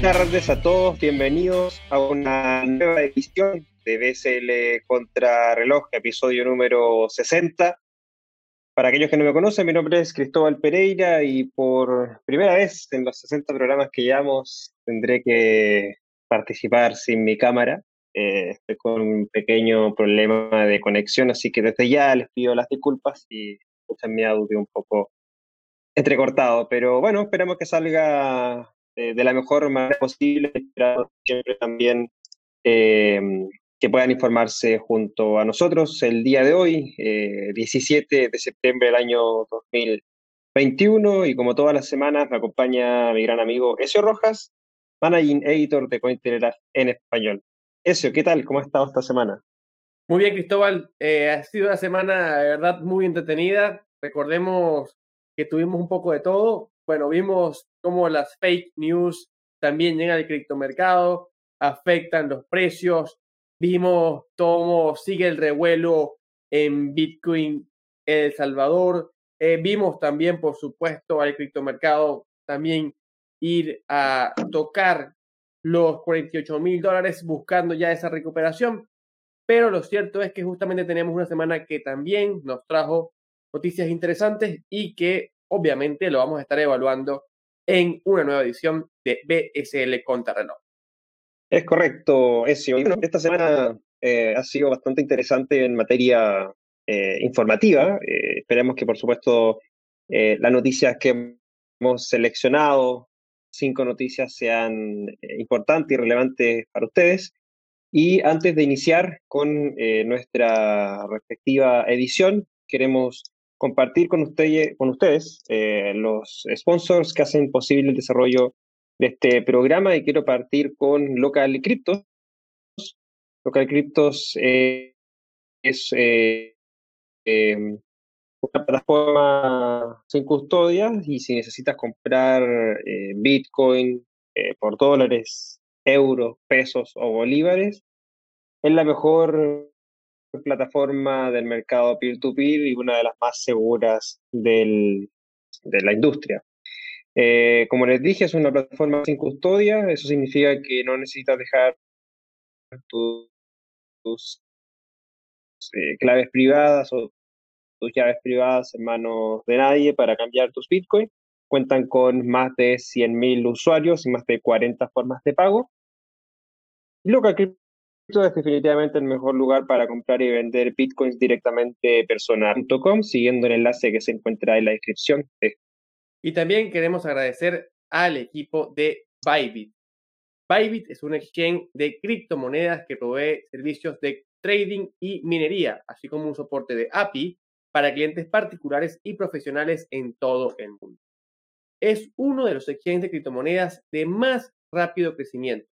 Buenas tardes a todos, bienvenidos a una nueva edición de BSL contra reloj, episodio número 60. Para aquellos que no me conocen, mi nombre es Cristóbal Pereira y por primera vez en los 60 programas que llevamos tendré que participar sin mi cámara. Eh, estoy con un pequeño problema de conexión, así que desde ya les pido las disculpas y escuchan mi audio un poco entrecortado, pero bueno, esperamos que salga eh, de la mejor manera posible, siempre también eh, que puedan informarse junto a nosotros el día de hoy, 17 de septiembre del año 2021, y como todas las semanas me acompaña mi gran amigo Ezio Rojas, Managing Editor de Cointelegraph en español. Ezio, ¿qué tal? ¿Cómo ha estado esta semana? Muy bien, Cristóbal. Eh, ha sido una semana, de verdad, muy entretenida. Recordemos que tuvimos un poco de todo. Bueno, vimos cómo las fake news también llegan al criptomercado, afectan los precios. Vimos cómo sigue el revuelo en Bitcoin El Salvador. Eh, vimos también, por supuesto, al criptomercado también ir a tocar los 48 mil dólares buscando ya esa recuperación. Pero lo cierto es que justamente tenemos una semana que también nos trajo noticias interesantes y que obviamente lo vamos a estar evaluando en una nueva edición de BSL Contrarreloj. Es correcto, Ezio. esta semana eh, ha sido bastante interesante en materia eh, informativa. Eh, esperemos que, por supuesto, las noticias que hemos seleccionado cinco noticias sean eh, importantes y relevantes para ustedes. Y antes de iniciar con eh, nuestra respectiva edición, queremos compartir con, ustedes, con ustedes eh, los sponsors que hacen posible el desarrollo de este programa y quiero partir con Local Cryptos. Local Cryptos es em, una plataforma sin custodia y si necesitas comprar eh, Bitcoin eh, por dólares, euros, pesos o bolívares, es la mejor plataforma del mercado peer-to-peer y una de las más seguras del, de la industria. Eh, como les dije, es una plataforma sin custodia, eso significa que no necesitas dejar tus claves privadas o tus llaves privadas en manos de nadie para cambiar tus Bitcoin. Cuentan con más de 100.000 usuarios y más de 40 formas de pago. Es definitivamente el mejor lugar para comprar y vender Bitcoins directamente personal.com, siguiendo el enlace que se encuentra en la descripción. Y también queremos agradecer al equipo de Bybit. Bybit es un exchange de criptomonedas que provee servicios de trading y minería, así como un soporte de API para clientes particulares y profesionales en todo el mundo. Es uno de los exchanges de criptomonedas de más rápido crecimiento,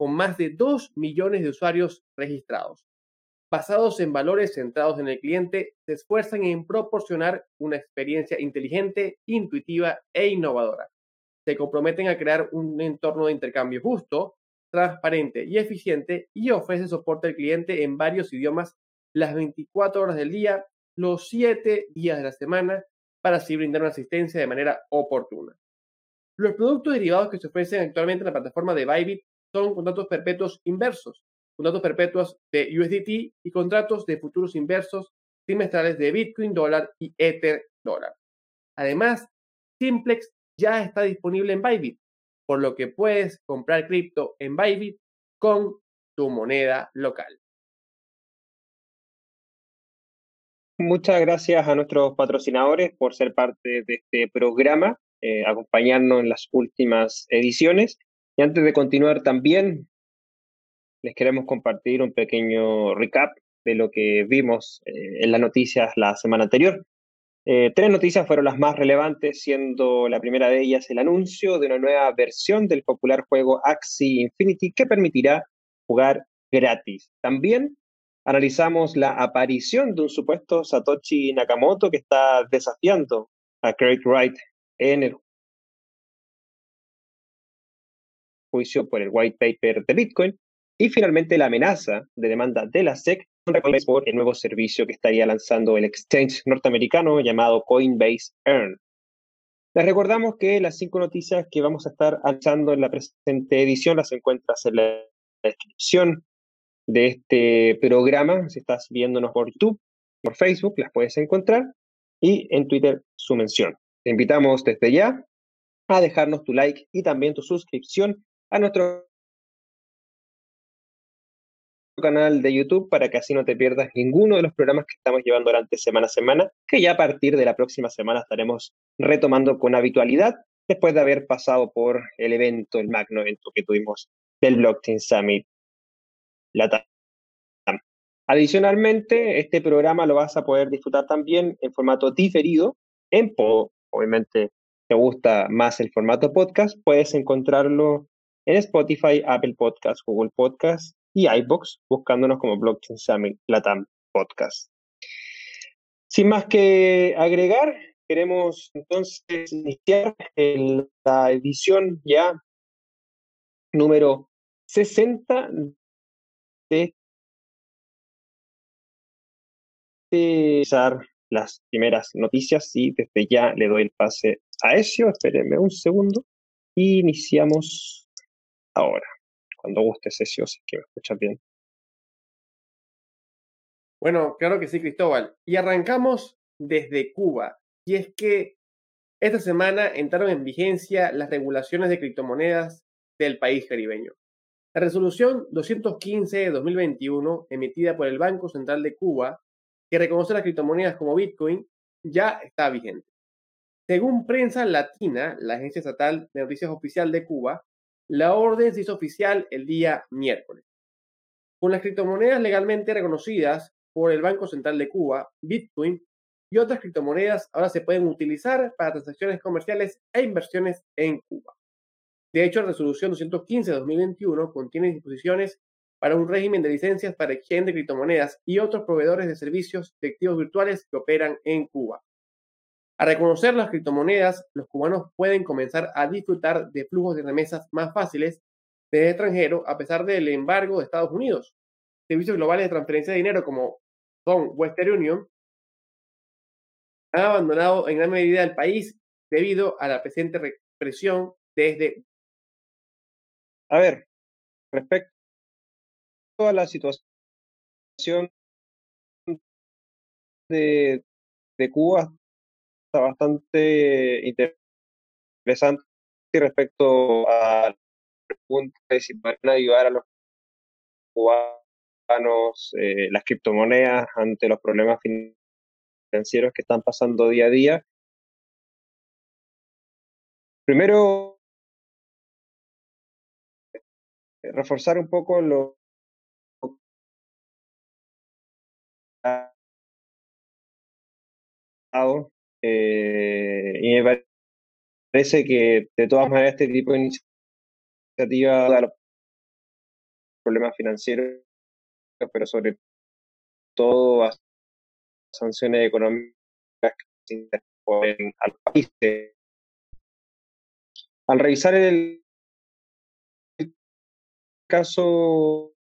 con más de 2 millones de usuarios registrados. Basados en valores centrados en el cliente, se esfuerzan en proporcionar una experiencia inteligente, intuitiva e innovadora. Se comprometen a crear un entorno de intercambio justo, transparente y eficiente y ofrece soporte al cliente en varios idiomas las 24 horas del día, los siete días de la semana para así brindar una asistencia de manera oportuna. Los productos derivados que se ofrecen actualmente en la plataforma de Bybit son contratos perpetuos inversos, contratos perpetuos de USDT y contratos de futuros inversos trimestrales de Bitcoin dólar y Ether dólar. Además, Simplex ya está disponible en Bybit, por lo que puedes comprar cripto en Bybit con tu moneda local. Muchas gracias a nuestros patrocinadores por ser parte de este programa, eh, acompañarnos en las últimas ediciones. Y antes de continuar también, les queremos compartir un pequeño recap de lo que vimos eh, en las noticias la semana anterior. Eh, tres noticias fueron las más relevantes, siendo la primera de ellas el anuncio de una nueva versión del popular juego Axie Infinity que permitirá jugar gratis. También analizamos la aparición de un supuesto Satoshi Nakamoto que está desafiando a Craig Wright en el juicio por el white paper de Bitcoin y finalmente la amenaza de demanda de la SEC por el nuevo servicio que estaría lanzando el exchange norteamericano llamado Coinbase Earn. Les recordamos que las cinco noticias que vamos a estar analizando en la presente edición las encuentras en la descripción de este programa. Si estás viéndonos por YouTube, por Facebook, las puedes encontrar y en Twitter su mención. Te invitamos desde ya a dejarnos tu like y también tu suscripción a nuestro canal de YouTube para que así no te pierdas ninguno de los programas que estamos llevando durante semana a semana, que ya a partir de la próxima semana estaremos retomando con habitualidad después de haber pasado por el evento, el magno evento que tuvimos del Blockchain Summit Adicionalmente, este programa lo vas a poder disfrutar también en formato diferido, en Podo. Obviamente, te gusta más el formato podcast, puedes encontrarlo en Spotify, Apple Podcasts, Google Podcasts y iBox, buscándonos como Blockchain Summit Latam Podcast. Sin más que agregar, queremos entonces iniciar la edición ya número 60 de empezar las primeras noticias y desde ya le doy el pase a Ezio. Espérenme un segundo. Iniciamos ahora. Cuando guste, Ezio, si que me escuchas bien. Bueno, claro que sí, Cristóbal. Y arrancamos desde Cuba. Y es que esta semana entraron en vigencia las regulaciones de criptomonedas del país caribeño. La resolución 215 de 2021, emitida por el Banco Central de Cuba, que reconoce las criptomonedas como Bitcoin, ya está vigente. Según Prensa Latina, la agencia estatal de noticias oficial de Cuba, la orden se hizo oficial el día miércoles. Con las criptomonedas legalmente reconocidas por el Banco Central de Cuba, Bitcoin y otras criptomonedas ahora se pueden utilizar para transacciones comerciales e inversiones en Cuba. De hecho, la resolución 215 de 2021 contiene disposiciones para un régimen de licencias para exchange de criptomonedas y otros proveedores de servicios de activos virtuales que operan en Cuba. A reconocer las criptomonedas, los cubanos pueden comenzar a disfrutar de flujos de remesas más fáciles desde extranjero a pesar del embargo de Estados Unidos. Servicios globales de transferencia de dinero como son Western Union han abandonado en gran medida el país debido a la presente represión desde a ver, respecto a la situación de, Cuba, está bastante interesante respecto a de si van a ayudar a los cubanos eh, las criptomonedas ante los problemas financieros que están pasando día a día. Primero, reforzar un poco lo eh, y me parece que de todas maneras este tipo de iniciativa da problemas financieros, pero sobre todo a sanciones económicas que se interponen al país. Al revisar el caso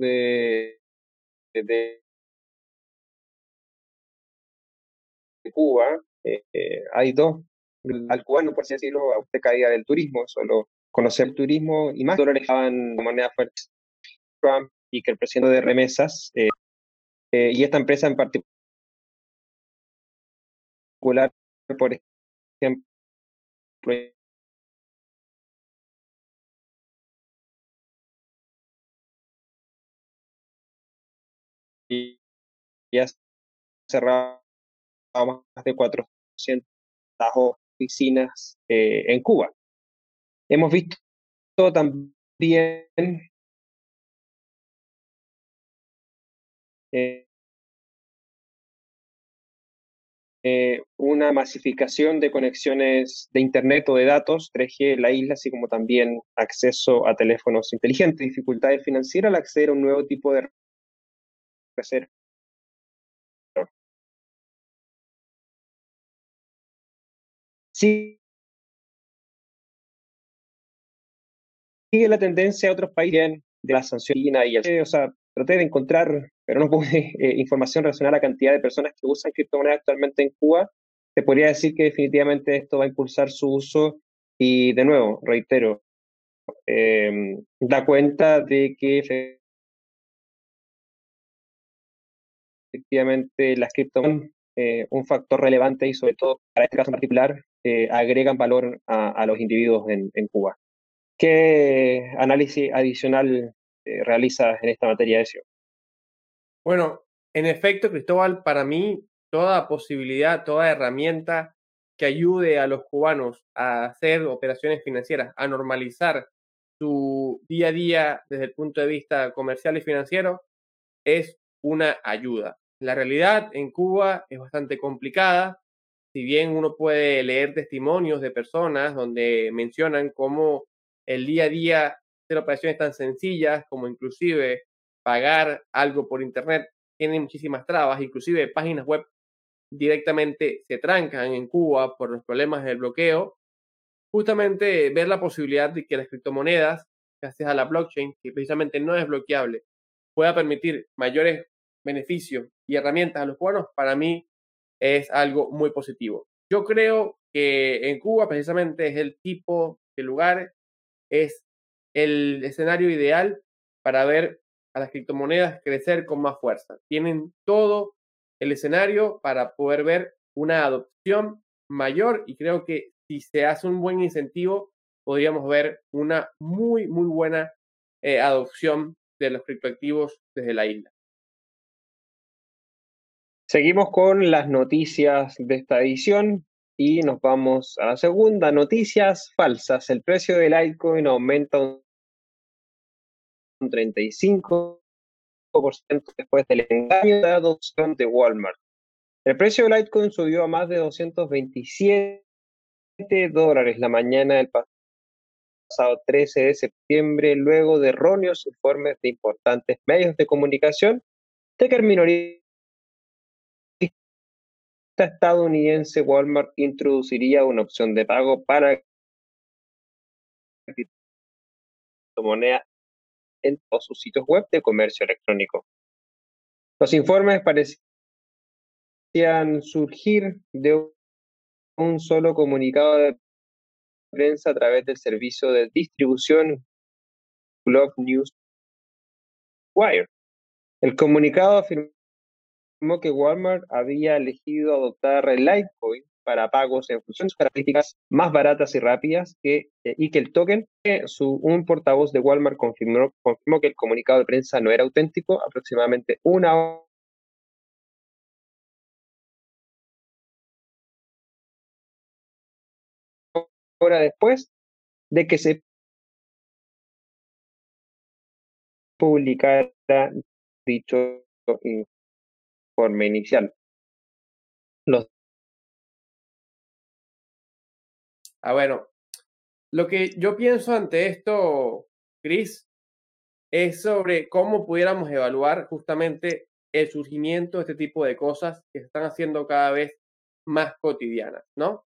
de, Cuba, eh, hay dos, al cubano, por así decirlo, a usted caía del turismo, solo conocer turismo y más dólares estaban moneda fuerte. Y que el presidente de remesas eh, eh, y esta empresa en particular, por ejemplo, y ya cerrado más de 400 oficinas eh, en Cuba. Hemos visto también eh, eh, una masificación de conexiones de Internet o de datos 3G en la isla, así como también acceso a teléfonos inteligentes, dificultades financieras al acceder a un nuevo tipo de crecer. Sigue la tendencia a otros países de la sanción y el, o sea, traté de encontrar, pero no pude, eh, información relacionada a la cantidad de personas que usan criptomonedas actualmente en Cuba. te podría decir que definitivamente esto va a impulsar su uso y de nuevo, reitero, em, da cuenta de que efectivamente las criptomonedas eh, un factor relevante y sobre todo para este caso particular eh, agregan valor a, los individuos en, Cuba. ¿Qué análisis adicional eh, realizas en esta materia, Ezio? Bueno, en efecto, Cristóbal, para mí toda posibilidad, toda herramienta que ayude a los cubanos a hacer operaciones financieras, a normalizar su día a día desde el punto de vista comercial y financiero, es una ayuda. La realidad en Cuba es bastante complicada. Si bien uno puede leer testimonios de personas donde mencionan cómo el día a día hacer operaciones tan sencillas como inclusive pagar algo por internet tiene muchísimas trabas, inclusive páginas web directamente se trancan en Cuba por los problemas del bloqueo. Justamente ver la posibilidad de que las criptomonedas, gracias a la blockchain, que precisamente no es bloqueable, pueda permitir mayores beneficios y herramientas a los cubanos, para mí es algo muy positivo. Yo creo que en Cuba precisamente es el tipo de lugar, es el escenario ideal para ver a las criptomonedas crecer con más fuerza. Tienen todo el escenario para poder ver una adopción mayor y creo que si se hace un buen incentivo, podríamos ver una muy, muy buena eh, adopción de los criptoactivos desde la isla. Seguimos con las noticias de esta edición y nos vamos a la segunda. Noticias falsas. El precio del Litecoin aumenta un 35% después del engaño de adopción de Walmart. El precio del Litecoin subió a más de 227 dólares la mañana del pasado 13 de septiembre, luego de erróneos informes de importantes medios de comunicación de que el estadounidense Walmart introduciría una opción de pago para moneda en todos sus sitios web de comercio electrónico. Los informes parecían surgir de un solo comunicado de prensa a través del servicio de distribución Glove News Wire. El comunicado que Walmart había elegido adoptar el Litecoin para pagos en función de sus características más baratas y rápidas que, eh, y que el token, su, un portavoz de Walmart confirmó, confirmó que el comunicado de prensa no era auténtico aproximadamente una hora después de que se publicara dicho inicial. Los Ah, bueno, lo que yo pienso ante esto, Chris, es sobre cómo pudiéramos evaluar justamente el surgimiento de este tipo de cosas que se están haciendo cada vez más cotidianas, ¿no?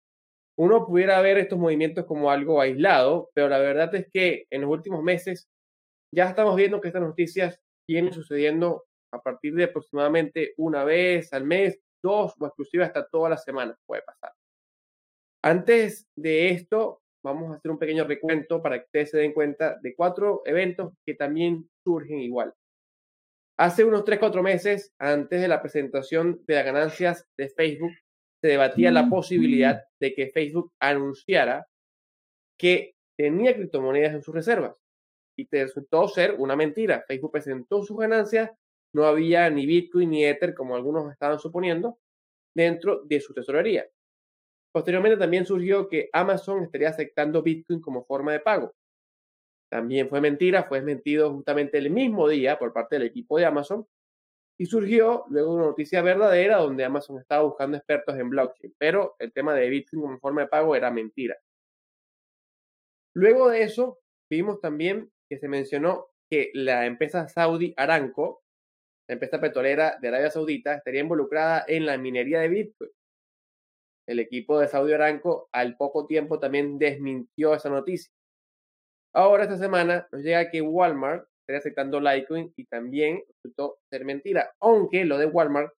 Uno pudiera ver estos movimientos como algo aislado, pero la verdad es que en los últimos meses ya estamos viendo que estas noticias vienen sucediendo a partir de aproximadamente una vez al mes, dos o inclusive hasta todas las semanas puede pasar. Antes de esto, vamos a hacer un pequeño recuento para que ustedes se den cuenta de cuatro eventos que también surgen igual. Hace unos 3-4 meses, antes de la presentación de las ganancias de Facebook, se debatía la posibilidad de que Facebook anunciara que tenía criptomonedas en sus reservas. Y resultó ser una mentira. Facebook presentó sus ganancias, no había ni Bitcoin ni Ether, como algunos estaban suponiendo, dentro de su tesorería. Posteriormente también surgió que Amazon estaría aceptando Bitcoin como forma de pago. También fue mentira, fue desmentido justamente el mismo día por parte del equipo de Amazon. Y surgió luego una noticia verdadera donde Amazon estaba buscando expertos en blockchain, pero el tema de Bitcoin como forma de pago era mentira. Luego de eso, vimos también que se mencionó que la empresa Saudi Aramco, la empresa petrolera de Arabia Saudita, estaría involucrada en la minería de Bitcoin el equipo de Saudi Aramco al poco tiempo también desmintió esa noticia. Ahora esta semana nos llega que Walmart estaría aceptando Litecoin y también resultó ser mentira, aunque lo de Walmart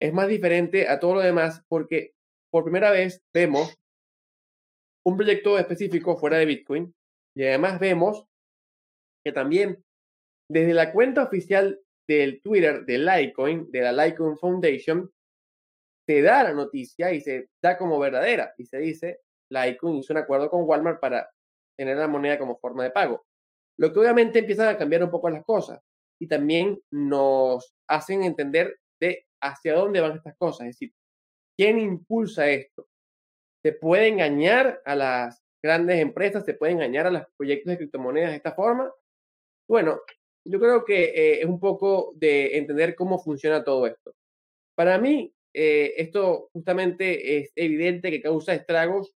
es más diferente a todo lo demás porque por primera vez vemos un proyecto específico fuera de Bitcoin y además vemos que también desde la cuenta oficial del Twitter de Litecoin, de la Litecoin Foundation, se da la noticia y se da como verdadera y se dice Litecoin hizo un acuerdo con Walmart para tener la moneda como forma de pago. Lo que obviamente empiezan a cambiar un poco las cosas y también nos hacen entender de hacia dónde van estas cosas, es decir, quién impulsa esto. Se puede engañar a las grandes empresas, se puede engañar a los proyectos de criptomonedas de esta forma. Bueno, yo creo que eh, es un poco de entender cómo funciona todo esto. Para mí, eh, esto justamente es evidente que causa estragos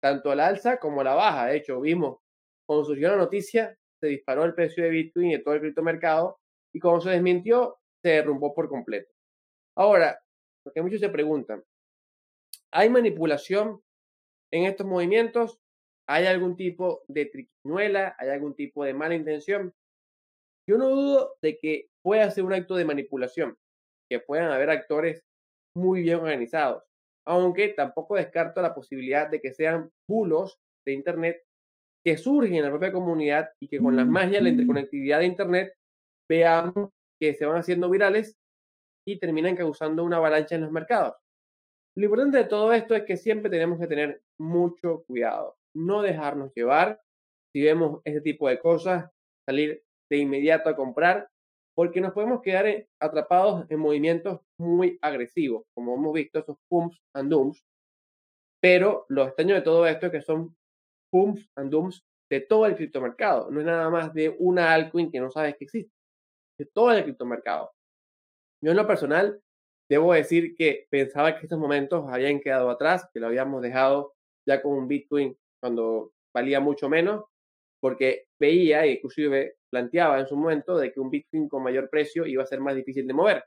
tanto a la alza como a la baja. De hecho, vimos cuando surgió la noticia, se disparó el precio de Bitcoin y todo el criptomercado, y cuando se desmintió, se derrumbó por completo. Ahora, porque muchos se preguntan, ¿hay manipulación en estos movimientos? ¿Hay algún tipo de triquiñuela? ¿Hay algún tipo de mala intención? Yo no dudo de que pueda ser un acto de manipulación, que puedan haber actores muy bien organizados, aunque tampoco descarto la posibilidad de que sean bulos de Internet que surgen en la propia comunidad y que con la magia de la interconectividad de Internet veamos que se van haciendo virales y terminan causando una avalancha en los mercados. Lo importante de todo esto es que siempre tenemos que tener mucho cuidado, no dejarnos llevar si vemos ese tipo de cosas, salir de inmediato a comprar, porque nos podemos quedar eh, atrapados en movimientos muy agresivos, como hemos visto esos pumps and dumps. Pero lo extraño de todo esto es que son pumps and dumps de todo el criptomercado, no es nada más de una altcoin que no sabes que existe, de todo el criptomercado. Yo en lo personal debo decir que pensaba que estos momentos habían quedado atrás, que lo habíamos dejado ya con un Bitcoin cuando valía mucho menos, porque veía inclusive planteaba en su momento de que un Bitcoin con mayor precio iba a ser más difícil de mover.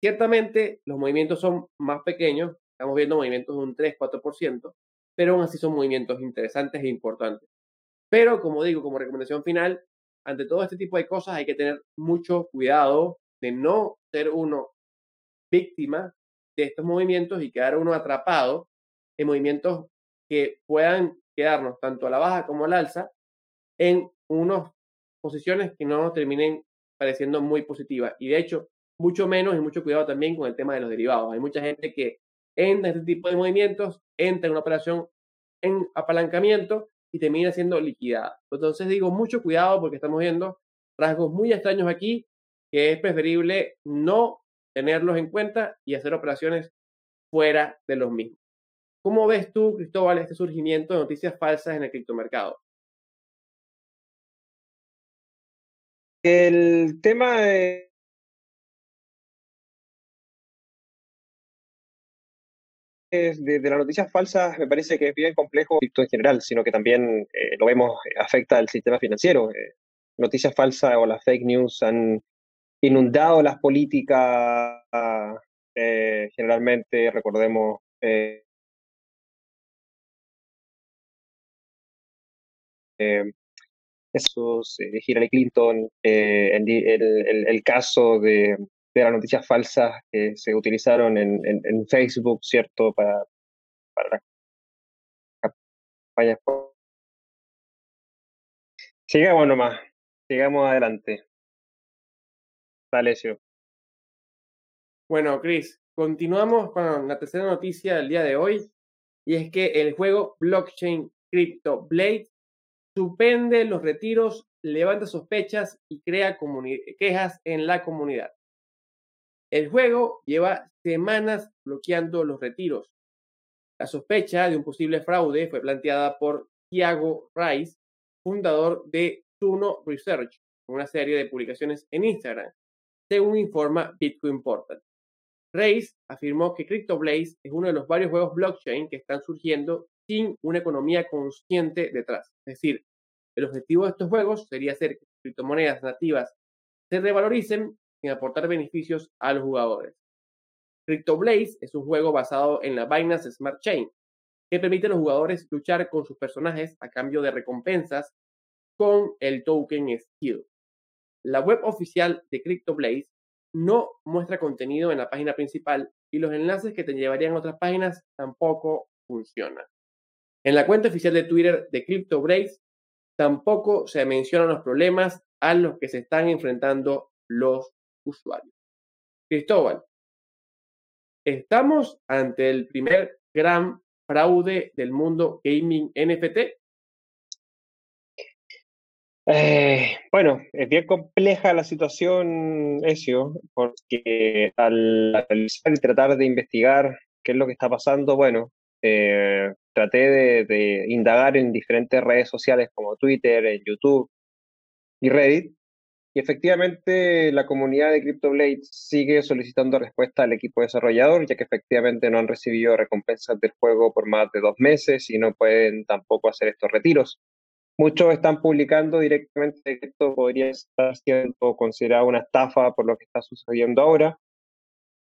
Ciertamente los movimientos son más pequeños, estamos viendo movimientos de un 3-4%, pero aún así son movimientos interesantes e importantes. Pero como digo, como recomendación final, ante todo este tipo de cosas hay que tener mucho cuidado de no ser uno víctima de estos movimientos y quedar uno atrapado en movimientos que puedan quedarnos tanto a la baja como al alza en unas posiciones que no terminen pareciendo muy positivas. Y de hecho, mucho menos y mucho cuidado también con el tema de los derivados. Hay mucha gente que entra en este tipo de movimientos, entra en una operación en apalancamiento y termina siendo liquidada. Entonces digo, mucho cuidado porque estamos viendo rasgos muy extraños aquí que es preferible no tenerlos en cuenta y hacer operaciones fuera de los mismos. ¿Cómo ves tú, Cristóbal, este surgimiento de noticias falsas en el criptomercado? El tema de, de, las noticias falsas me parece que es bien complejo en general, sino que también eh, lo vemos, eh, afecta al sistema financiero. Eh, noticias falsas o las fake news han inundado las políticas, generalmente, recordemos, esos de Hillary Clinton, el, el, caso de, de las noticias falsas que se utilizaron en, en, Facebook, ¿cierto? Para, para campañas. Sigamos nomás, sigamos adelante. Alessio. Bueno, Chris, continuamos con la tercera noticia del día de hoy, y es que el juego blockchain Crypto Blade suspende los retiros, levanta sospechas y crea quejas en la comunidad. El juego lleva semanas bloqueando los retiros. La sospecha de un posible fraude fue planteada por Thiago Rice, fundador de Suno Research, una serie de publicaciones en Instagram, según informa Bitcoin Portal. Rice afirmó que CryptoBlaze es uno de los varios juegos blockchain que están surgiendo sin una economía consciente detrás. Es decir, el objetivo de estos juegos sería hacer que criptomonedas nativas se revaloricen sin aportar beneficios a los jugadores. CryptoBlaze es un juego basado en la Binance Smart Chain, que permite a los jugadores luchar con sus personajes a cambio de recompensas con el token Skill. La web oficial de CryptoBlaze no muestra contenido en la página principal y los enlaces que te llevarían a otras páginas tampoco funcionan. En la cuenta oficial de Twitter de CryptoBrace tampoco se mencionan los problemas a los que se están enfrentando los usuarios. Cristóbal, ¿estamos ante el primer gran fraude del mundo gaming NFT? Eh, bueno, es bien compleja la situación, Ezio, porque al analizar y tratar de investigar qué es lo que está pasando, bueno, eh, traté de, indagar en diferentes redes sociales como Twitter, en YouTube y Reddit. Y efectivamente la comunidad de CryptoBlade sigue solicitando respuesta al equipo desarrollador, ya que efectivamente no han recibido recompensas del juego por más de dos meses y no pueden tampoco hacer estos retiros. Muchos están publicando directamente que esto podría estar siendo considerado una estafa por lo que está sucediendo ahora.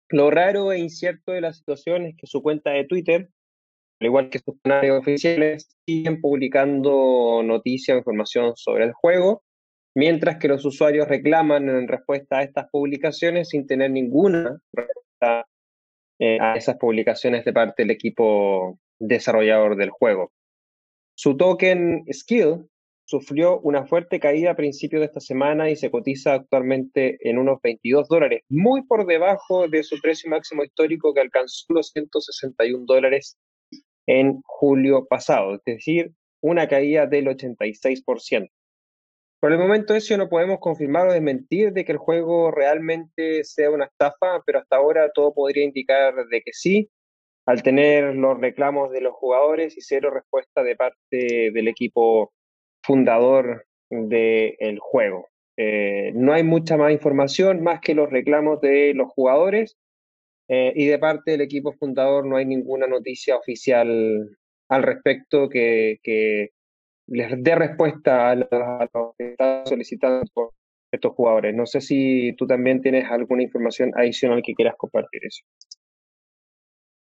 Lo raro e incierto de la situación es que su cuenta de Twitter, al igual que sus canales oficiales, siguen publicando noticias o información sobre el juego, mientras que los usuarios reclaman en respuesta a estas publicaciones sin tener ninguna respuesta eh, a esas publicaciones de parte del equipo desarrollador del juego. Su token Skill sufrió una fuerte caída a principios de esta semana y se cotiza actualmente en unos 22 dólares, muy por debajo de su precio máximo histórico que alcanzó los 161 dólares en julio pasado, es decir, una caída del 86%. Por el momento eso no podemos confirmar o desmentir de que el juego realmente sea una estafa, pero hasta ahora todo podría indicar de que sí, al tener los reclamos de los jugadores y cero respuesta de parte del equipo fundador del juego. Eh, no hay mucha más información más que los reclamos de los jugadores eh, y de parte del equipo fundador no hay ninguna noticia oficial al respecto que, les dé respuesta a, lo que están solicitando estos jugadores. No sé si tú también tienes alguna información adicional que quieras compartir eso.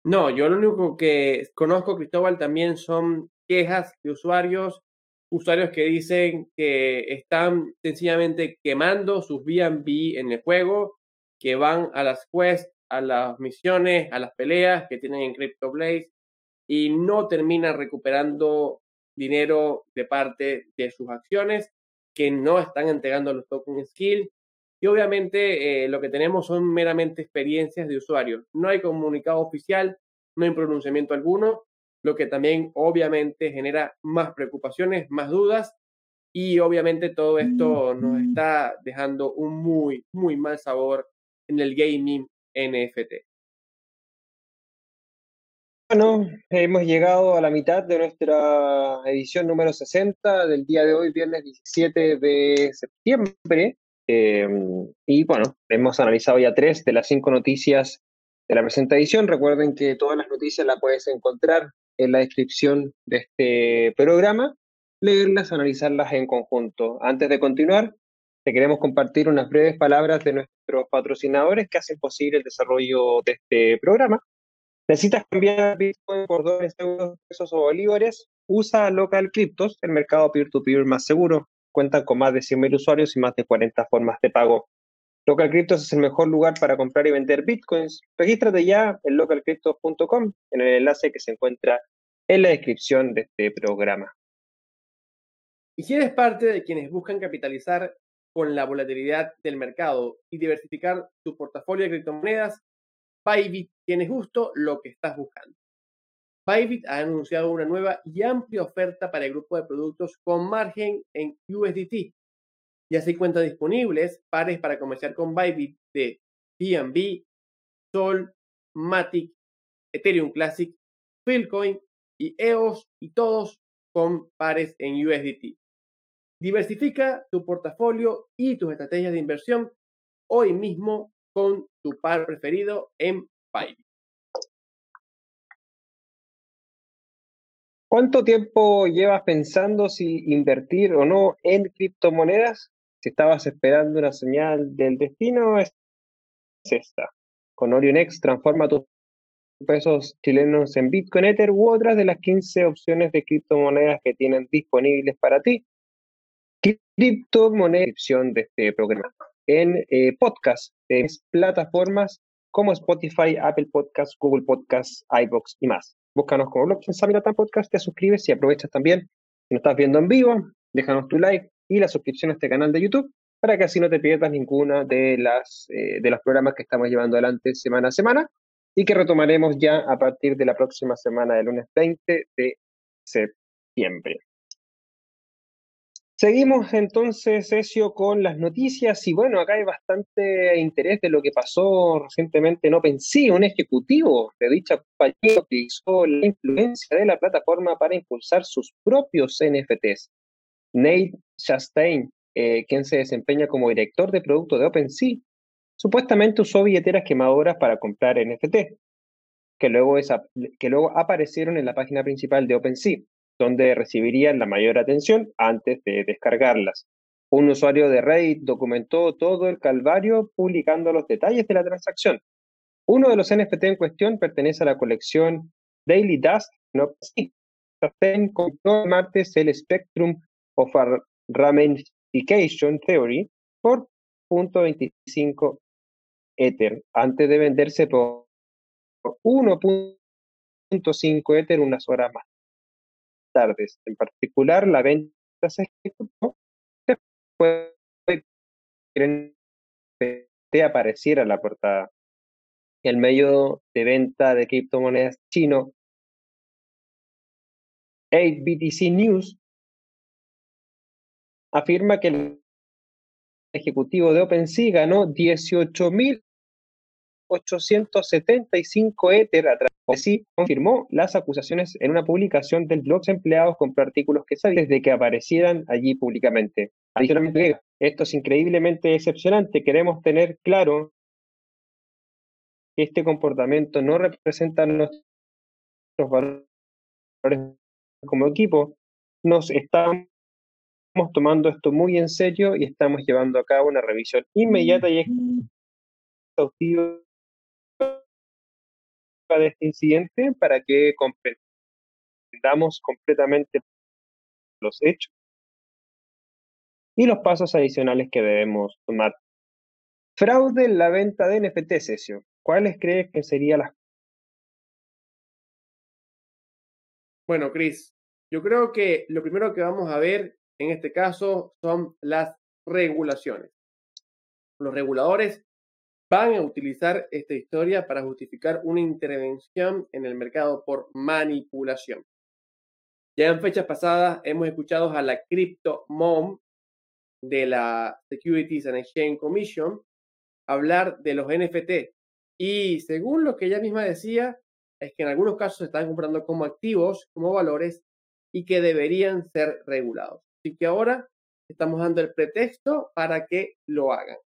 No, yo lo único que conozco, Cristóbal, también son quejas de usuarios, usuarios que dicen que están sencillamente quemando sus B&B en el juego, que van a las quests, a las misiones, a las peleas que tienen en CryptoBlaze y no terminan recuperando dinero de parte de sus acciones, que no están entregando los tokens skill. Y obviamente eh, lo que tenemos son meramente experiencias de usuarios. No hay comunicado oficial, no hay pronunciamiento alguno, lo que también obviamente genera más preocupaciones, más dudas y obviamente todo esto nos está dejando un muy, muy mal sabor en el gaming NFT. Bueno, hemos llegado a la mitad de nuestra edición número 60 del día de hoy, viernes 17 de septiembre. Em, y bueno, hemos analizado ya tres de las cinco noticias de la presente edición. Recuerden que todas las noticias las puedes encontrar en la descripción de este programa, leerlas, analizarlas en conjunto. Antes de continuar, te queremos compartir unas breves palabras de nuestros patrocinadores que hacen posible el desarrollo de este programa. ¿Necesitas cambiar Bitcoin por dólares, euros, pesos o bolívares? Usa Local Cryptos, el mercado peer-to-peer más seguro. Cuentan con más de 100.000 usuarios y más de 40 formas de pago. Local Cryptos es el mejor lugar para comprar y vender bitcoins. Regístrate ya en localcryptos.com en el enlace que se encuentra en la descripción de este programa. Y si eres parte de quienes buscan capitalizar con la volatilidad del mercado y diversificar tu portafolio de criptomonedas, Bybit tiene justo lo que estás buscando. Bybit ha anunciado una nueva y amplia oferta para el grupo de productos con margen en USDT. Ya se encuentran disponibles pares para comerciar con Bybit de BNB, Sol, Matic, Ethereum Classic, Philcoin y EOS y todos con pares en USDT. Diversifica tu portafolio y tus estrategias de inversión hoy mismo con tu par preferido en Bybit. ¿Cuánto tiempo llevas pensando si invertir o no en criptomonedas? Si estabas esperando una señal del destino, es esta. Con OrionX transforma tus pesos chilenos en Bitcoin, Ether u otras de las 15 opciones de criptomonedas que tienen disponibles para ti. Criptomoneda, descripción de este programa. En eh, podcast, en plataformas como Spotify, Apple Podcasts, Google Podcasts, iBox y más. Búscanos como Blockchain Summit Podcast, te suscribes y aprovechas también, si nos estás viendo en vivo, déjanos tu like y la suscripción a este canal de YouTube para que así no te pierdas ninguna de las eh, de los programas que estamos llevando adelante semana a semana y que retomaremos ya a partir de la próxima semana del lunes 20 de septiembre. Seguimos entonces, Ezio, con las noticias y bueno, acá hay bastante interés de lo que pasó recientemente en OpenSea. Un ejecutivo de dicha compañía utilizó la influencia de la plataforma para impulsar sus propios NFTs. Nate Chastain, eh, quien se desempeña como director de producto de OpenSea, supuestamente usó billeteras quemadoras para comprar NFT, que luego, que luego aparecieron en la página principal de OpenSea donde recibirían la mayor atención antes de descargarlas. Un usuario de Reddit documentó todo el calvario publicando los detalles de la transacción. Uno de los NFT en cuestión pertenece a la colección Daily Dust no Sustain compró el martes el Spectrum of Ramification Theory por .25 Ether antes de venderse por 1.5 Ether unas horas más tardes. En particular, la venta se ejecutó después que apareciera la portada. El medio de venta de criptomonedas chino 8BTC News afirma que el ejecutivo de OpenSea ganó 18.000 875 Ether a través sí confirmó las acusaciones en una publicación del blog empleados con artículos que sabían desde que aparecieran allí públicamente. Adicionalmente, esto es increíblemente decepcionante. Queremos tener claro que este comportamiento no representa nuestros valores como equipo. Nos estamos tomando esto muy en serio y estamos llevando a cabo una revisión inmediata y exhaustiva de este incidente para que comprendamos completamente los hechos y los pasos adicionales que debemos tomar. Fraude en la venta de NFT, Sesio. ¿Cuáles crees que serían las... Bueno, Chris, yo creo que lo primero que vamos a ver en este caso son las regulaciones. Los reguladores van a utilizar esta historia para justificar una intervención en el mercado por manipulación. Ya en fechas pasadas hemos escuchado a la Crypto Mom de la Securities and Exchange Commission hablar de los NFT y según lo que ella misma decía, es que en algunos casos se están comprando como activos, como valores y que deberían ser regulados. Así que ahora estamos dando el pretexto para que lo hagan.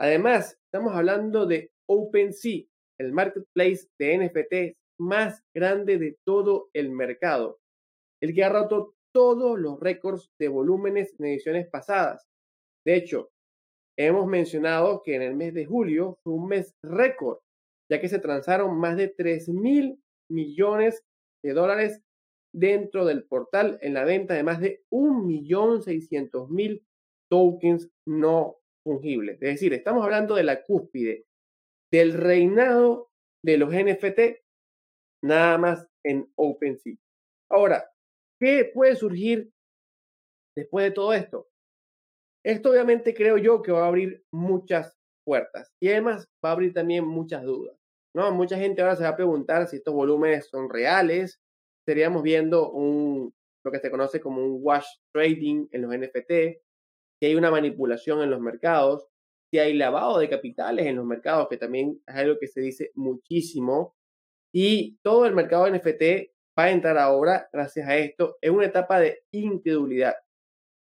Además, estamos hablando de OpenSea, el marketplace de NFT más grande de todo el mercado, el que ha roto todos los récords de volúmenes en ediciones pasadas. De hecho, hemos mencionado que en el mes de julio fue un mes récord, ya que se transaron más de 3 mil millones de dólares dentro del portal en la venta de más de 1.600.000 tokens no es decir, estamos hablando de la cúspide del reinado de los NFT, nada más en OpenSea. Ahora, ¿qué puede surgir después de todo esto? Esto obviamente creo yo que va a abrir muchas puertas y además va a abrir también muchas dudas. ¿no? Mucha gente ahora se va a preguntar si estos volúmenes son reales. Estaríamos viendo un, lo que se conoce como un wash trading en los NFT, si hay una manipulación en los mercados, si hay lavado de capitales en los mercados, que también es algo que se dice muchísimo, y todo el mercado NFT va a entrar ahora, gracias a esto, en una etapa de incredulidad,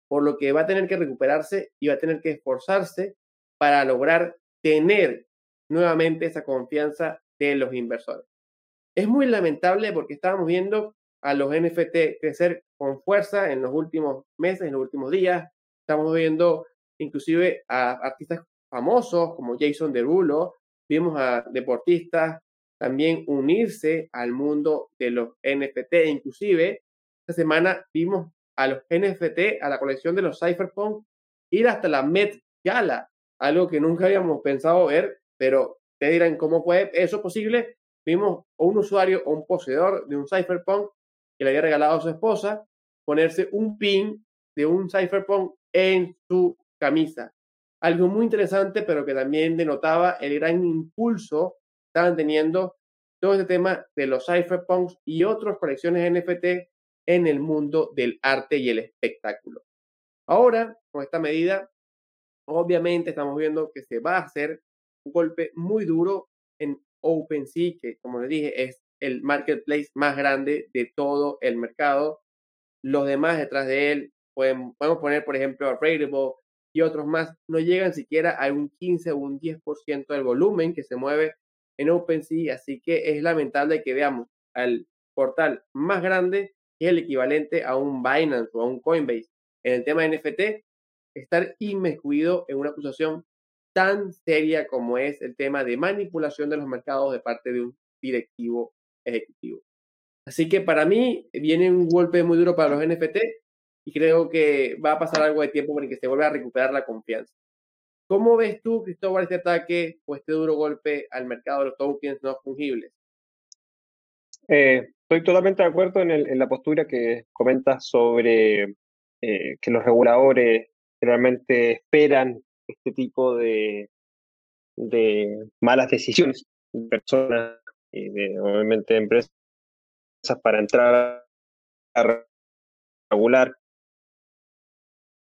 por lo que va a tener que recuperarse y va a tener que esforzarse para lograr tener nuevamente esa confianza de los inversores. Es muy lamentable porque estábamos viendo a los NFT crecer con fuerza en los últimos meses, en los últimos días, Estamos viendo inclusive a artistas famosos como Jason Derulo, vimos a deportistas también unirse al mundo de los NFT, inclusive esta semana vimos a los NFT, a la colección de los Cypherpunk, ir hasta la Met Gala, algo que nunca habíamos pensado ver, pero Te dirán cómo fue eso posible. Vimos a un usuario o un poseedor de un cypherpunk que le había regalado a su esposa ponerse un pin de un cypherpunk en su camisa. Algo muy interesante, pero que también denotaba el gran impulso que estaban teniendo todo este tema de los cypherpunks y otras colecciones NFT en el mundo del arte y el espectáculo. Ahora, con esta medida, obviamente estamos viendo que se va a hacer un golpe muy duro en OpenSea, que como les dije es el marketplace más grande de todo el mercado. Los demás detrás de él, podemos poner por ejemplo a Rateable y otros más, no llegan siquiera a un 15 o un 10% del volumen que se mueve en OpenSea, así que es lamentable que veamos al portal más grande, que es el equivalente a un Binance o a un Coinbase en el tema de NFT, estar inmiscuido en una acusación tan seria como es el tema de manipulación de los mercados de parte de un directivo ejecutivo. Así que para mí viene un golpe muy duro para los NFT y creo que va a pasar algo de tiempo para que se vuelva a recuperar la confianza. ¿Cómo ves tú, Cristóbal, este ataque o este duro golpe al mercado de los tokens no fungibles? Eh, estoy totalmente de acuerdo en, la postura que comentas sobre eh, que los reguladores realmente esperan este tipo de, de malas decisiones de personas y de, obviamente, empresas para entrar a regular.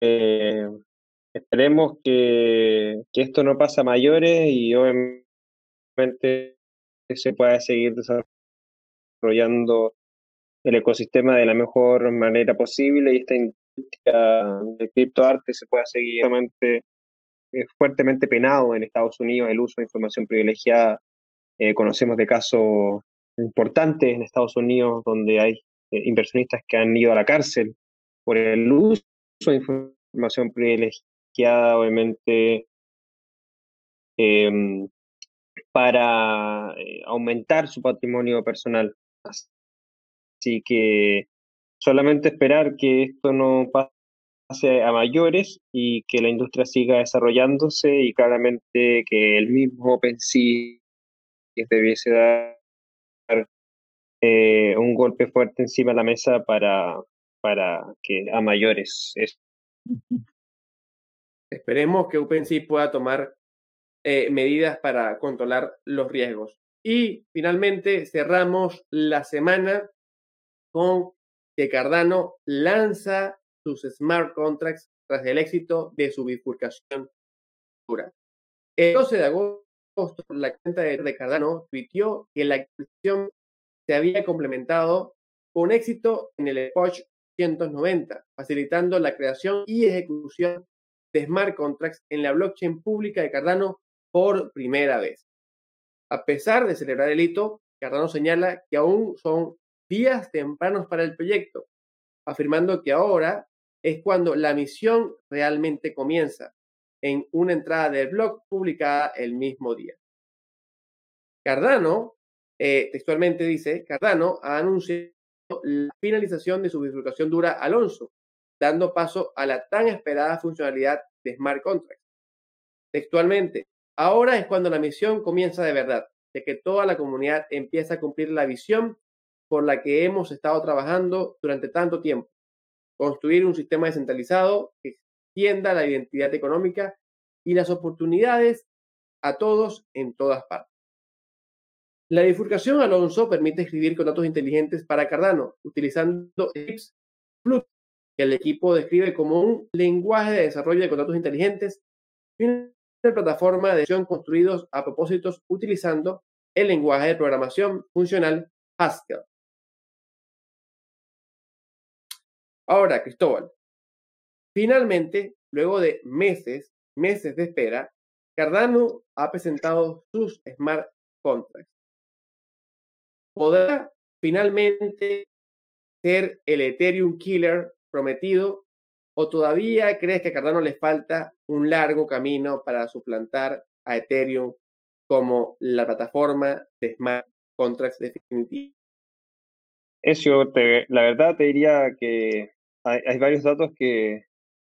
Eh, esperemos que, que, esto no pase a mayores y obviamente se pueda seguir desarrollando el ecosistema de la mejor manera posible y esta industria de criptoarte se pueda seguir eh, fuertemente penado en Estados Unidos el uso de información privilegiada. Eh, conocemos de casos importantes en Estados Unidos donde hay inversionistas que han ido a la cárcel por el uso de información privilegiada, obviamente, em, para aumentar su patrimonio personal. Así que solamente esperar que esto no pase a mayores y que la industria siga desarrollándose y claramente que el mismo OpenSea debiese dar eh, un golpe fuerte encima de la mesa para, para que a mayores es. Esperemos que OpenSea pueda tomar eh, medidas para controlar los riesgos. Y finalmente cerramos la semana con que Cardano lanza sus smart contracts tras el éxito de su bifurcación El 12 de agosto, la cuenta de Cardano tuiteó que la adquisición se había complementado con éxito en el Epoch 190, facilitando la creación y ejecución de smart contracts en la blockchain pública de Cardano por primera vez. A pesar de celebrar el hito, Cardano señala que aún son días tempranos para el proyecto, afirmando que ahora es cuando la misión realmente comienza, en una entrada del blog publicada el mismo día. Cardano, eh, textualmente dice, Cardano ha anunciado la finalización de su bifurcación dura Alonso, dando paso a la tan esperada funcionalidad de Smart Contracts. Textualmente, ahora es cuando la misión comienza de verdad, de que toda la comunidad empieza a cumplir la visión por la que hemos estado trabajando durante tanto tiempo, construir un sistema descentralizado que extienda la identidad económica y las oportunidades a todos en todas partes. La bifurcación Alonso permite escribir contratos inteligentes para Cardano, utilizando Eclipse Flut, que el equipo describe como un lenguaje de desarrollo de contratos inteligentes y una plataforma de acción construidos a propósitos utilizando el lenguaje de programación funcional Haskell. Ahora, Cristóbal, finalmente, luego de meses, meses de espera, Cardano ha presentado sus smart contracts. ¿Podrá finalmente ser el Ethereum killer prometido o todavía crees que a Cardano le falta un largo camino para suplantar a Ethereum como la plataforma de smart contracts definitiva? Eso, la verdad te diría que hay, varios datos que,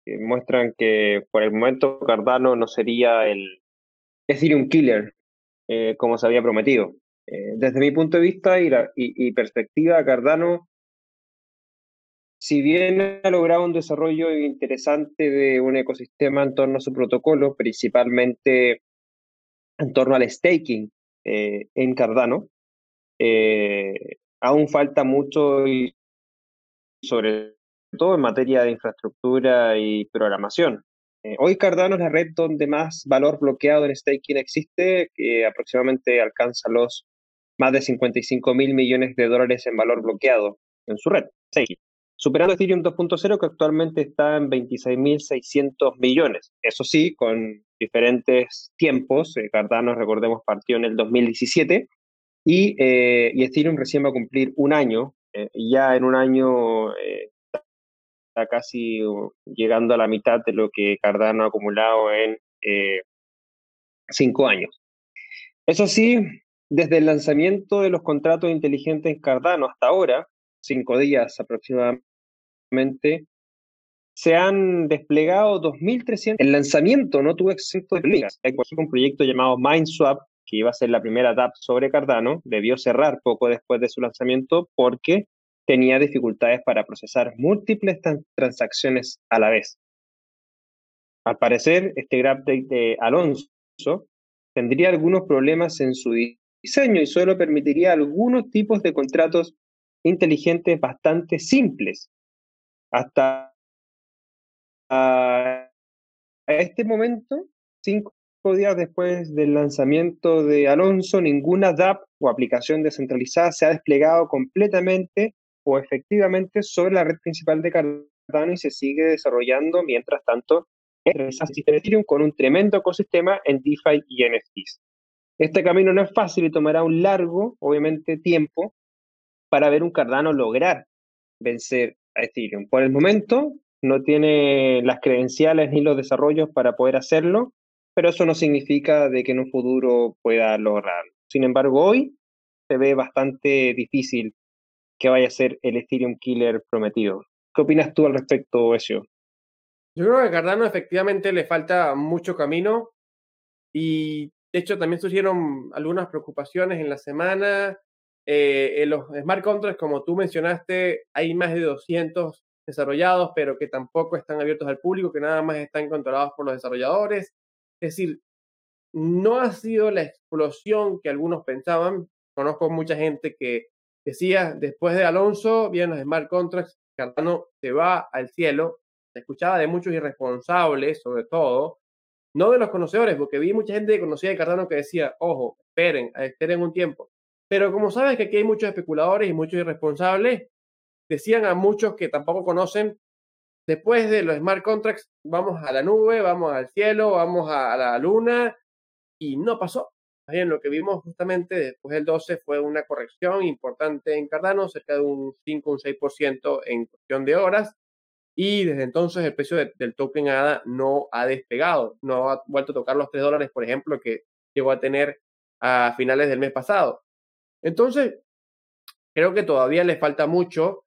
muestran que por el momento Cardano no sería el Ethereum killer, eh, como se había prometido. Eh, desde mi punto de vista y, y, perspectiva, Cardano, si bien ha logrado un desarrollo interesante de un ecosistema en torno a su protocolo, principalmente en torno al staking eh, en Cardano, aún falta mucho y sobre todo en materia de infraestructura y programación. Eh, hoy Cardano es la red donde más valor bloqueado en staking existe, que aproximadamente alcanza los más de 55 mil millones de dólares en valor bloqueado en su red, superando Ethereum 2.0 que actualmente está en 26.600 millones. Eso sí, con diferentes tiempos. Eh, Cardano, recordemos, partió en el 2017 y, eh, y Ethereum recién va a cumplir un año. ya en un año está casi uh, llegando a la mitad de lo que Cardano ha acumulado en eh, cinco años. Eso sí, desde el lanzamiento de los contratos inteligentes en Cardano hasta ahora, cinco días aproximadamente, se han desplegado 2.300. El lanzamiento no tuvo exceso de problemas. Hay un proyecto llamado MindSwap, que iba a ser la primera DApp sobre Cardano, debió cerrar poco después de su lanzamiento porque tenía dificultades para procesar múltiples transacciones a la vez. Al parecer, este GrabDate de Alonso tendría algunos problemas en su diseño y solo permitiría algunos tipos de contratos inteligentes bastante simples. Hasta a este momento, cinco días después del lanzamiento de Alonso, ninguna DApp o aplicación descentralizada se ha desplegado completamente o efectivamente sobre la red principal de Cardano y se sigue desarrollando, mientras tanto, con un tremendo ecosistema en DeFi y NFTs. Este camino no es fácil y tomará un largo, obviamente, tiempo para ver un Cardano lograr vencer a Ethereum. Por el momento, no tiene las credenciales ni los desarrollos para poder hacerlo, pero eso no significa de que en un futuro pueda lograrlo. Sin embargo, hoy se ve bastante difícil que vaya a ser el Ethereum Killer prometido. ¿Qué opinas tú al respecto, Ezio? Yo creo que a Cardano efectivamente le falta mucho camino y de hecho también surgieron algunas preocupaciones en la semana. Eh, en los smart contracts, como tú mencionaste, hay más de 200 desarrollados, pero que tampoco están abiertos al público, que nada más están controlados por los desarrolladores. Es decir, no ha sido la explosión que algunos pensaban. Conozco mucha gente que Decía, después de Alonso, vienen los smart contracts, Cardano se va al cielo. Se escuchaba de muchos irresponsables, sobre todo, no de los conocedores, porque vi mucha gente que conocía de Cardano que decía, ojo, esperen, esperen un tiempo. Pero como sabes que aquí hay muchos especuladores y muchos irresponsables, decían a muchos que tampoco conocen, después de los smart contracts, vamos a la nube, vamos al cielo, vamos a la luna, y no pasó bien, lo que vimos justamente después del 12 fue una corrección importante en Cardano, cerca de un 5 un 6% en cuestión de horas. Y desde entonces el precio del token ADA no ha despegado, no ha vuelto a tocar los 3 dólares, por ejemplo, que llegó a tener a finales del mes pasado. Entonces, creo que todavía le falta mucho.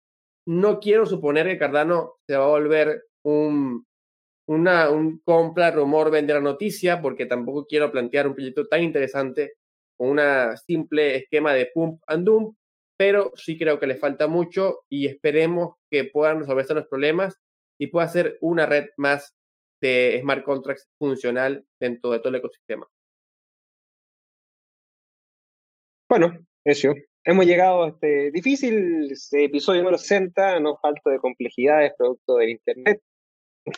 No quiero suponer que Cardano se va a volver un una, un compra, rumor, vender la noticia, porque tampoco quiero plantear un proyecto tan interesante con una simple esquema de pump and dump, pero sí creo que le falta mucho y esperemos que puedan resolverse los problemas y pueda ser una red más de smart contracts funcional dentro de todo el ecosistema. Bueno, eso. Hemos llegado a este difícil este episodio número 60, no falta de complejidades producto del Internet,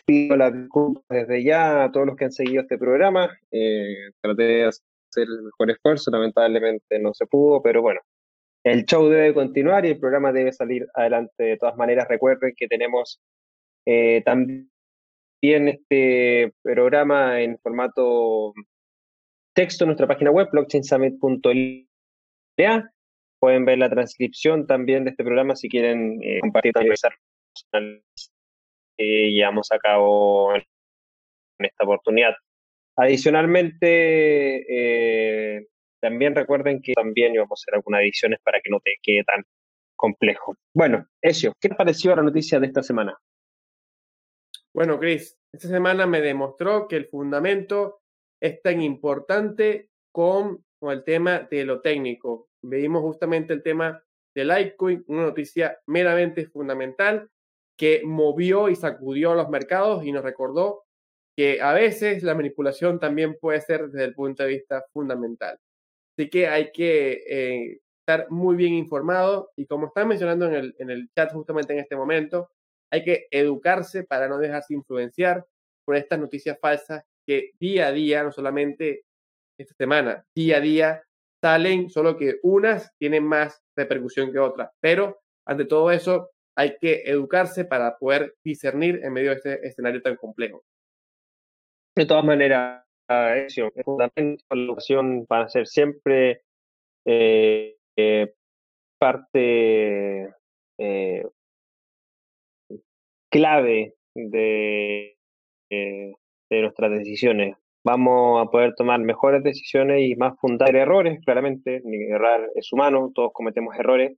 pido las disculpas desde ya a todos los que han seguido este programa. Eh, traté de hacer el mejor esfuerzo, lamentablemente no se pudo, pero bueno, el show debe continuar y el programa debe salir adelante de todas maneras. Recuerden que tenemos eh, también este programa en formato texto en nuestra página web, blockchainsummit.la. Pueden ver la transcripción también de este programa si quieren eh, compartir también que llevamos a cabo en, esta oportunidad. Adicionalmente, eh, también recuerden que también vamos a hacer algunas ediciones para que no te quede tan complejo. Bueno, eso, ¿qué te pareció la noticia de esta semana? Bueno, Chris, esta semana me demostró que el fundamento es tan importante con con el tema de lo técnico. Vimos justamente el tema de Litecoin, una noticia meramente fundamental que movió y sacudió los mercados y nos recordó que a veces la manipulación también puede ser desde el punto de vista fundamental. Así que hay que eh, estar muy bien informado y como están mencionando en el, en el chat justamente en este momento, hay que educarse para no dejarse influenciar por estas noticias falsas que día a día, no solamente esta semana, día a día salen, solo que unas tienen más repercusión que otras. Pero ante todo eso, hay que educarse para poder discernir en medio de este escenario tan complejo. De todas maneras, es fundamental la educación van a ser siempre eh, eh, parte eh, clave de, de nuestras decisiones. Vamos a poder tomar mejores decisiones y más fundar errores, claramente. Errar es humano, todos cometemos errores.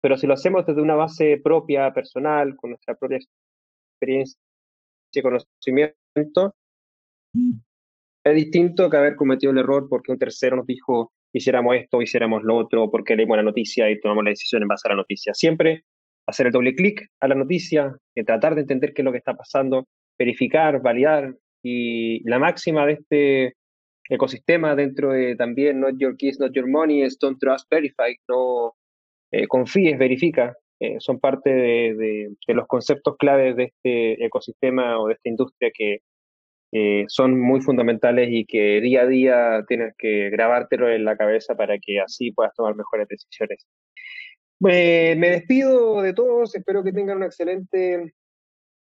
Pero si lo hacemos desde una base propia, personal, con nuestra propia experiencia y conocimiento, es distinto que haber cometido el error porque un tercero nos dijo hiciéramos esto, hiciéramos lo otro, porque leímos la noticia y tomamos la decisión en base a la noticia. Siempre hacer el doble clic a la noticia, tratar de entender qué es lo que está pasando, verificar, validar, y la máxima de este ecosistema dentro de también Not Your Keys, Not Your Money es Don't Trust, Verify, no eh, confíes, verifica. Eh, son parte de, de, los conceptos claves de este ecosistema o de esta industria que son muy fundamentales y que día a día tienes que grabártelo en la cabeza para que así puedas tomar mejores decisiones. me despido de todos, espero que tengan un excelente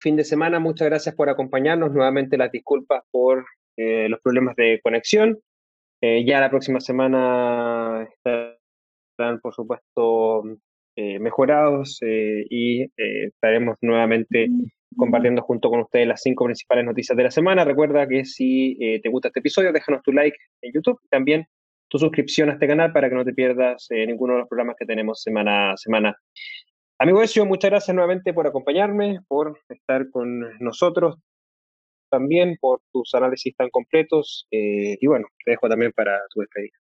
fin de semana. Muchas gracias por acompañarnos. Nuevamente las disculpas por eh, los problemas de conexión. Eh, ya la próxima semana estarán, por supuesto, eh, mejorados y estaremos nuevamente compartiendo junto con ustedes las cinco principales noticias de la semana. Recuerda que si te gusta este episodio, déjanos tu like en YouTube y también tu suscripción a este canal para que no te pierdas ninguno de los programas que tenemos semana a semana. Amigo Ezio, muchas gracias nuevamente por acompañarme, por estar con nosotros también, por tus análisis tan completos. Eh, y bueno, te dejo también para tu despedida.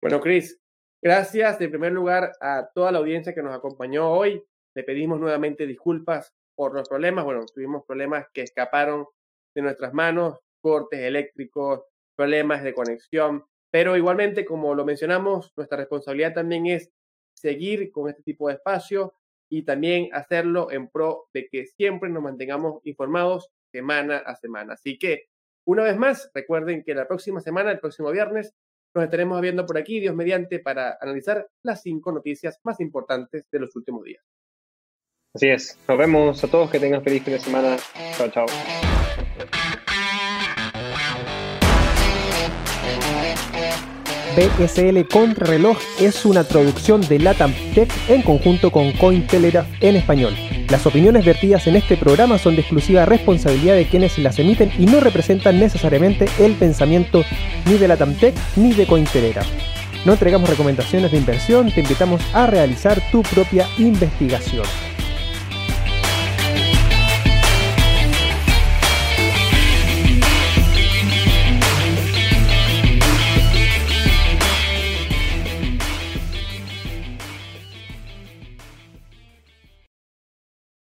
Bueno, Cris, gracias en primer lugar a toda la audiencia que nos acompañó hoy. Le pedimos nuevamente disculpas por los problemas. Bueno, tuvimos problemas que escaparon de nuestras manos, cortes eléctricos, problemas de conexión. Pero igualmente, como lo mencionamos, nuestra responsabilidad también es seguir con este tipo de espacio y también hacerlo en pro de que siempre nos mantengamos informados semana a semana. Así que, una vez más, recuerden que la próxima semana, el próximo viernes, nos estaremos viendo por aquí, Dios mediante, para analizar las cinco noticias más importantes de los últimos días. Así es. Nos vemos a todos. Que tengan feliz fin de semana. Chao, chao. BSL Contrarreloj es una traducción de Latam Tech en conjunto con Cointelegraph en español. Las opiniones vertidas en este programa son de exclusiva responsabilidad de quienes las emiten y no representan necesariamente el pensamiento ni de Latam Tech ni de Cointelegraph. No entregamos recomendaciones de inversión, te invitamos a realizar tu propia investigación.